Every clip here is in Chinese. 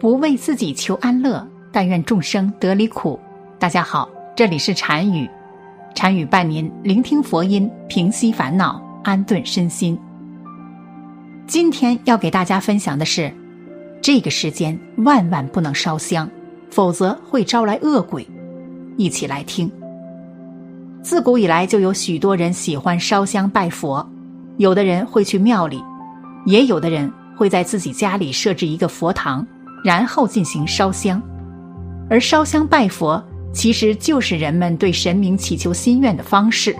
不为自己求安乐，但愿众生得离苦。大家好，这里是禅语，禅语伴您聆听佛音，平息烦恼，安顿身心。今天要给大家分享的是，这个时间万万不能烧香，否则会招来恶鬼。一起来听。自古以来就有许多人喜欢烧香拜佛，有的人会去庙里，也有的人会在自己家里设置一个佛堂。然后进行烧香，而烧香拜佛其实就是人们对神明祈求心愿的方式。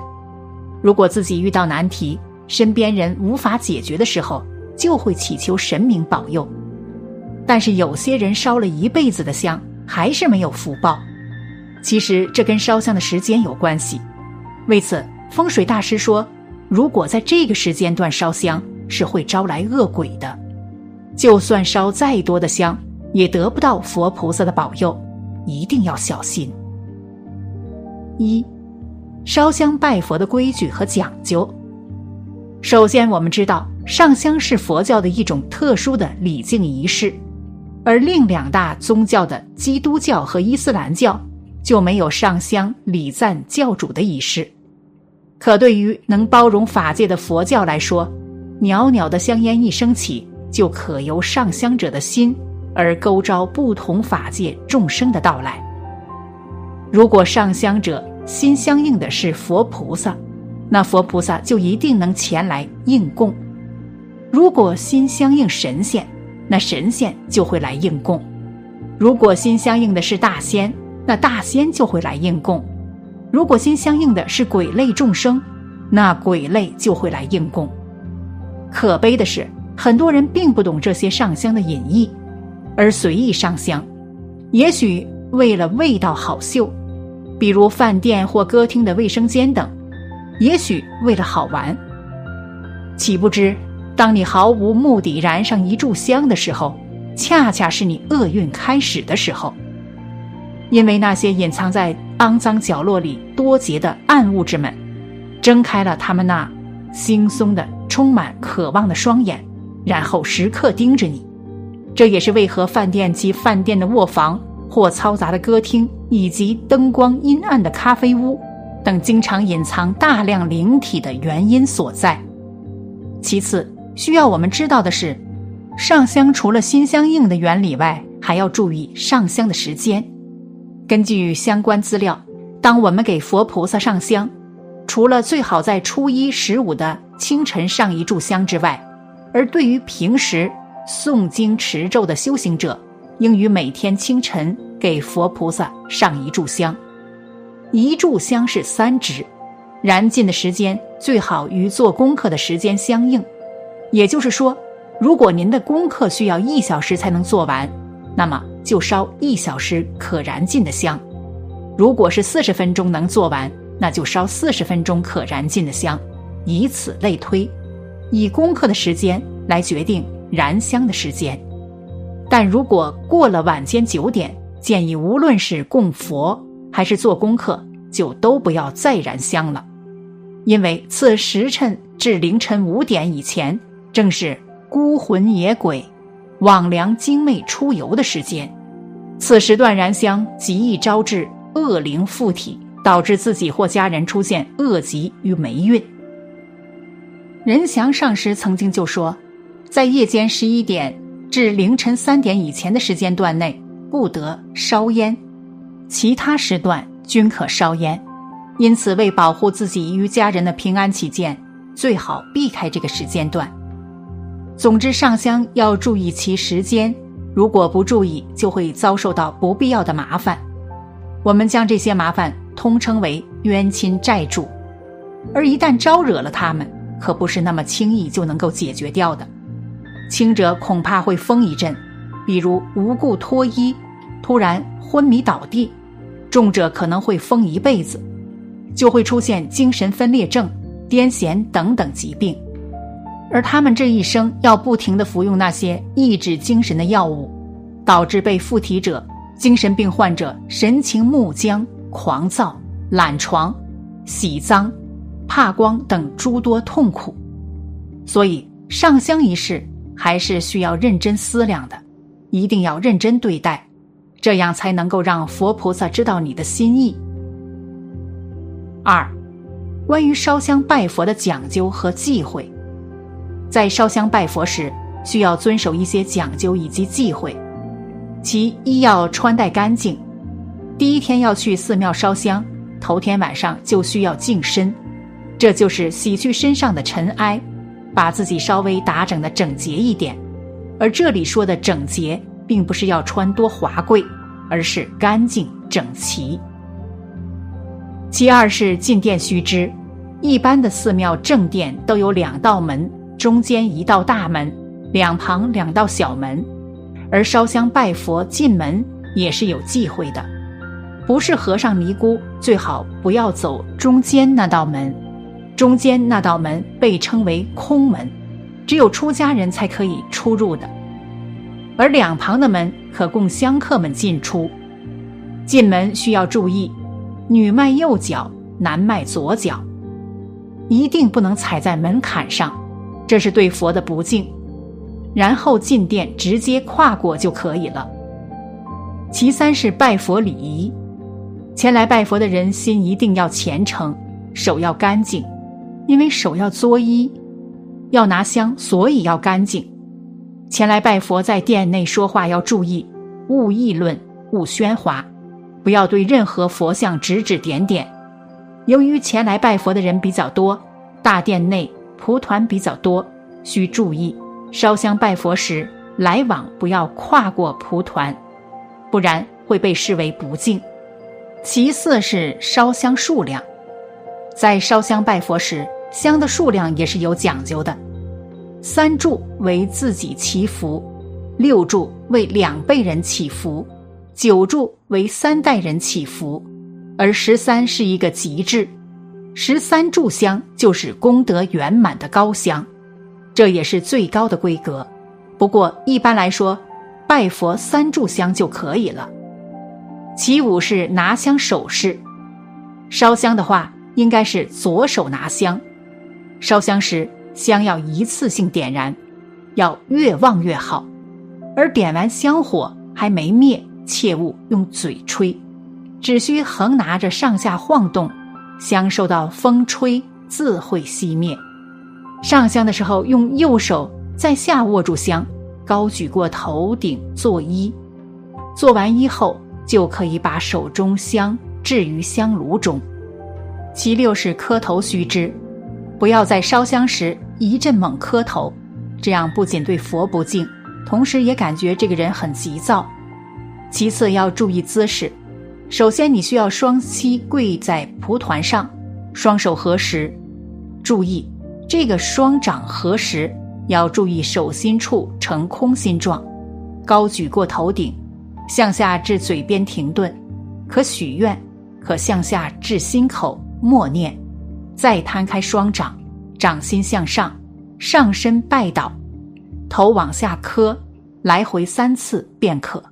如果自己遇到难题，身边人无法解决的时候，就会祈求神明保佑。但是有些人烧了一辈子的香，还是没有福报。其实这跟烧香的时间有关系。为此，风水大师说，如果在这个时间段烧香，是会招来恶鬼的。就算烧再多的香。也得不到佛菩萨的保佑，一定要小心。一，烧香拜佛的规矩和讲究。首先，我们知道上香是佛教的一种特殊的礼敬仪式，而另两大宗教的基督教和伊斯兰教就没有上香礼赞教主的仪式。可对于能包容法界的佛教来说，袅袅的香烟一升起，就可由上香者的心。而勾招不同法界众生的到来。如果上香者心相应的是佛菩萨，那佛菩萨就一定能前来应供；如果心相应神仙，那神仙就会来应供；如果心相应的是大仙，那大仙就会来应供；如果心相应的是鬼类众生，那鬼类就会来应供。可悲的是，很多人并不懂这些上香的隐意。而随意上香，也许为了味道好嗅，比如饭店或歌厅的卫生间等；也许为了好玩。岂不知，当你毫无目的燃上一炷香的时候，恰恰是你厄运开始的时候。因为那些隐藏在肮脏角落里多劫的暗物质们，睁开了他们那惺忪的、充满渴望的双眼，然后时刻盯着你。这也是为何饭店及饭店的卧房或嘈杂的歌厅，以及灯光阴暗的咖啡屋等经常隐藏大量灵体的原因所在。其次，需要我们知道的是，上香除了心相应的原理外，还要注意上香的时间。根据相关资料，当我们给佛菩萨上香，除了最好在初一、十五的清晨上一炷香之外，而对于平时，诵经持咒的修行者，应于每天清晨给佛菩萨上一炷香。一炷香是三支，燃尽的时间最好与做功课的时间相应。也就是说，如果您的功课需要一小时才能做完，那么就烧一小时可燃尽的香；如果是四十分钟能做完，那就烧四十分钟可燃尽的香，以此类推，以功课的时间来决定。燃香的时间，但如果过了晚间九点，建议无论是供佛还是做功课，就都不要再燃香了，因为此时辰至凌晨五点以前，正是孤魂野鬼、枉梁精魅出游的时间，此时段燃香极易招致恶灵附体，导致自己或家人出现恶疾与霉运。任祥上师曾经就说。在夜间十一点至凌晨三点以前的时间段内不得烧烟，其他时段均可烧烟。因此，为保护自己与家人的平安起见，最好避开这个时间段。总之，上香要注意其时间，如果不注意，就会遭受到不必要的麻烦。我们将这些麻烦通称为冤亲债主，而一旦招惹了他们，可不是那么轻易就能够解决掉的。轻者恐怕会疯一阵，比如无故脱衣、突然昏迷倒地；重者可能会疯一辈子，就会出现精神分裂症、癫痫等等疾病。而他们这一生要不停的服用那些抑制精神的药物，导致被附体者、精神病患者神情木僵、狂躁、懒床、喜脏、怕光等诸多痛苦。所以上香一事。还是需要认真思量的，一定要认真对待，这样才能够让佛菩萨知道你的心意。二，关于烧香拜佛的讲究和忌讳，在烧香拜佛时需要遵守一些讲究以及忌讳。其一要穿戴干净，第一天要去寺庙烧香，头天晚上就需要净身，这就是洗去身上的尘埃，把自己稍微打整的整洁一点。而这里说的整洁，并不是要穿多华贵，而是干净整齐。其二是进殿须知，一般的寺庙正殿都有两道门，中间一道大门，两旁两道小门。而烧香拜佛进门也是有忌讳的，不是和尚尼姑最好不要走中间那道门，中间那道门被称为空门，只有出家人才可以出入的，而两旁的门可供香客们进出。进门需要注意，女迈右脚，男迈左脚，一定不能踩在门槛上，这是对佛的不敬。然后进殿直接跨过就可以了。其三是拜佛礼仪，前来拜佛的人心一定要虔诚，手要干净，因为手要作揖，要拿香，所以要干净。前来拜佛在殿内说话要注意，勿议论，勿喧哗，不要对任何佛像指指点点。由于前来拜佛的人比较多，大殿内蒲团比较多，需注意。烧香拜佛时，来往不要跨过蒲团，不然会被视为不敬。其次是烧香数量，在烧香拜佛时，香的数量也是有讲究的。三炷为自己祈福，六炷为两辈人祈福，九炷为三代人祈福，而十三是一个极致，十三炷香就是功德圆满的高香。这也是最高的规格，不过一般来说，拜佛三炷香就可以了。其五是拿香手势，烧香的话应该是左手拿香，烧香时香要一次性点燃，要越旺越好。而点完香火还没灭，切勿用嘴吹，只需横拿着上下晃动，香受到风吹自会熄灭。上香的时候，用右手在下握住香，高举过头顶作揖。做完揖后，就可以把手中香置于香炉中。其六是磕头须知，不要在烧香时一阵猛磕头，这样不仅对佛不敬，同时也感觉这个人很急躁。其次要注意姿势，首先你需要双膝跪在蒲团上，双手合十，注意。这个双掌合十，要注意手心处呈空心状，高举过头顶，向下至嘴边停顿，可许愿，可向下至心口默念，再摊开双掌，掌心向上，上身拜倒，头往下磕，来回三次便可。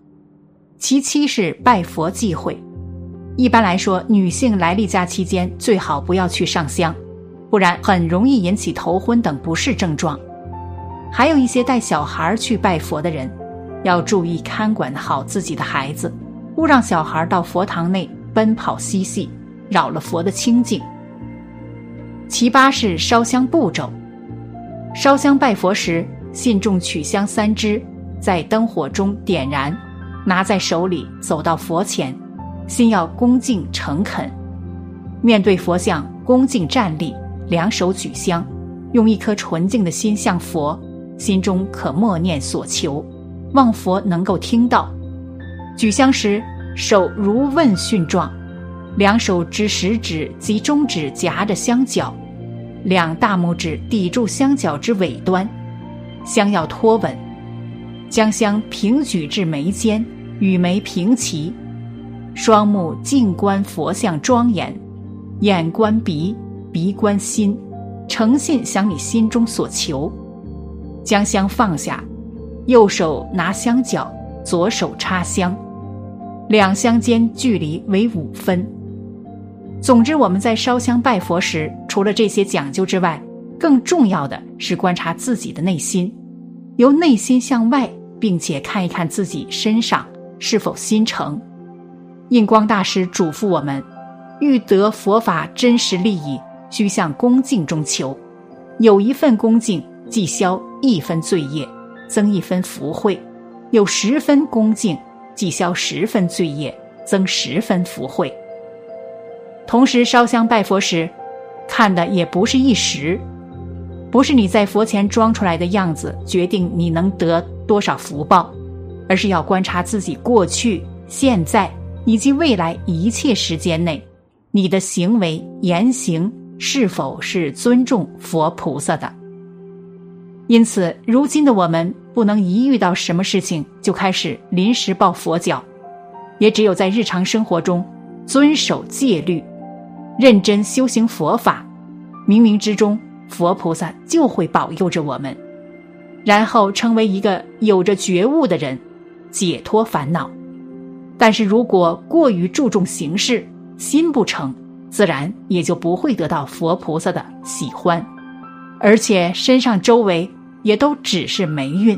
其七是拜佛忌讳，一般来说，女性来例假期间最好不要去上香。不然很容易引起头昏等不适症状。还有一些带小孩去拜佛的人，要注意看管好自己的孩子，勿让小孩到佛堂内奔跑嬉戏，扰了佛的清净。其八是烧香步骤：烧香拜佛时，信众取香三支，在灯火中点燃，拿在手里走到佛前，心要恭敬诚恳，面对佛像恭敬站立。两手举香，用一颗纯净的心向佛，心中可默念所求，望佛能够听到。举香时手如问讯状，两手之食指及中指夹着香脚，两大拇指抵住香脚之尾端，香要托稳，将香平举至眉间，与眉平齐，双目静观佛像庄严，眼观鼻。鼻观心，诚信想你心中所求，将香放下，右手拿香脚，左手插香，两香间距离为五分。总之，我们在烧香拜佛时，除了这些讲究之外，更重要的是观察自己的内心，由内心向外并且看一看自己身上是否心诚。印光大师嘱咐我们：欲得佛法真实利益，须向恭敬中求。有一份恭敬，即消一分罪业，增一分福慧；有十分恭敬，即消十分罪业，增十分福慧。同时烧香拜佛时，看的也不是一时，不是你在佛前装出来的样子决定你能得多少福报，而是要观察自己过去、现在。以及未来一切时间内，你的行为言行是否是尊重佛菩萨的？因此，如今的我们不能一遇到什么事情就开始临时抱佛脚，也只有在日常生活中遵守戒律，认真修行佛法，冥冥之中佛菩萨就会保佑着我们，然后成为一个有着觉悟的人，解脱烦恼。但是如果过于注重形式，心不诚，自然也就不会得到佛菩萨的喜欢，而且身上周围也都只是霉运。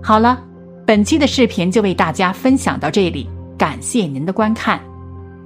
好了，本期的视频就为大家分享到这里，感谢您的观看。